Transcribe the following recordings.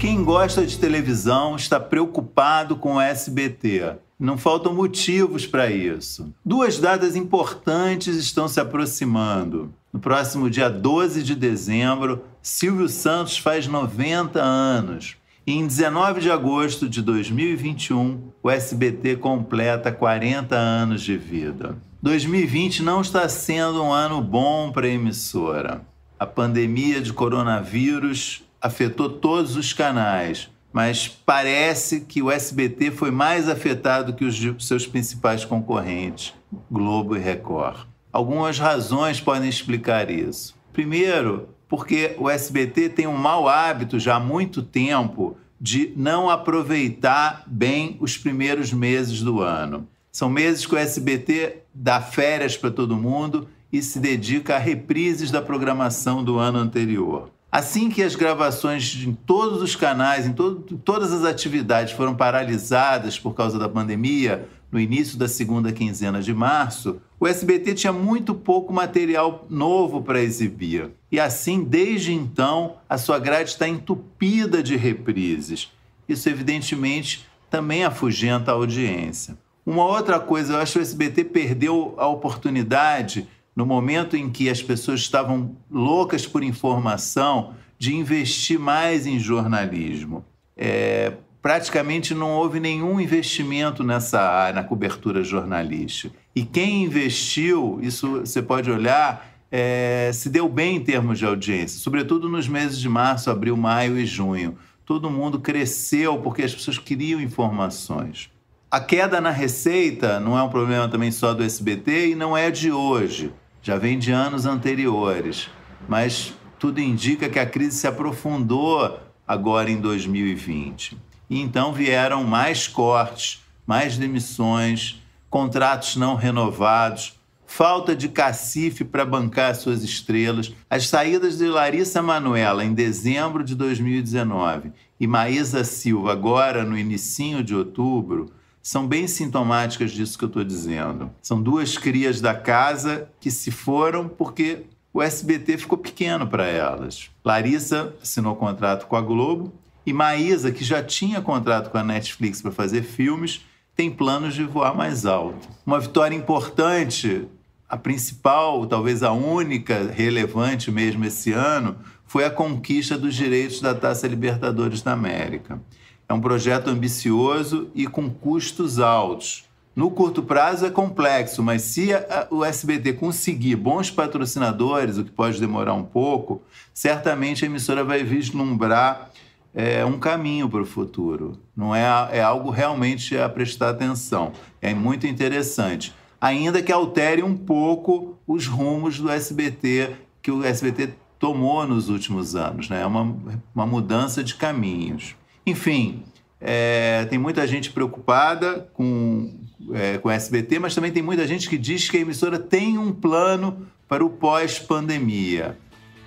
Quem gosta de televisão está preocupado com o SBT. Não faltam motivos para isso. Duas datas importantes estão se aproximando. No próximo dia 12 de dezembro, Silvio Santos faz 90 anos. E em 19 de agosto de 2021, o SBT completa 40 anos de vida. 2020 não está sendo um ano bom para a emissora. A pandemia de coronavírus afetou todos os canais, mas parece que o SBT foi mais afetado que os seus principais concorrentes, Globo e Record. Algumas razões podem explicar isso. Primeiro, porque o SBT tem um mau hábito já há muito tempo de não aproveitar bem os primeiros meses do ano. São meses que o SBT dá férias para todo mundo e se dedica a reprises da programação do ano anterior. Assim que as gravações em todos os canais, em todo, todas as atividades foram paralisadas por causa da pandemia, no início da segunda quinzena de março, o SBT tinha muito pouco material novo para exibir. E assim, desde então, a sua grade está entupida de reprises. Isso, evidentemente, também afugenta a audiência. Uma outra coisa, eu acho que o SBT perdeu a oportunidade no momento em que as pessoas estavam loucas por informação, de investir mais em jornalismo. É, praticamente não houve nenhum investimento nessa área, na cobertura jornalística. E quem investiu, isso você pode olhar, é, se deu bem em termos de audiência, sobretudo nos meses de março, abril, maio e junho. Todo mundo cresceu porque as pessoas queriam informações. A queda na receita não é um problema também só do SBT e não é de hoje, já vem de anos anteriores. Mas tudo indica que a crise se aprofundou agora em 2020. E então vieram mais cortes, mais demissões, contratos não renovados, falta de cacife para bancar suas estrelas, as saídas de Larissa Manuela em dezembro de 2019 e Maísa Silva agora no inicinho de outubro são bem sintomáticas disso que eu estou dizendo. São duas crias da casa que se foram porque o SBT ficou pequeno para elas. Larissa assinou contrato com a Globo e Maísa, que já tinha contrato com a Netflix para fazer filmes, tem planos de voar mais alto. Uma vitória importante, a principal, talvez a única relevante mesmo esse ano, foi a conquista dos direitos da Taça Libertadores da América. É um projeto ambicioso e com custos altos. No curto prazo é complexo, mas se o SBT conseguir bons patrocinadores, o que pode demorar um pouco, certamente a emissora vai vislumbrar é, um caminho para o futuro. Não é, é algo realmente a prestar atenção. É muito interessante. Ainda que altere um pouco os rumos do SBT que o SBT tomou nos últimos anos. Né? É uma, uma mudança de caminhos. Enfim, é, tem muita gente preocupada com, é, com o SBT, mas também tem muita gente que diz que a emissora tem um plano para o pós-pandemia.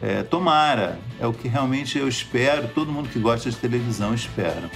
É, tomara, é o que realmente eu espero, todo mundo que gosta de televisão espera.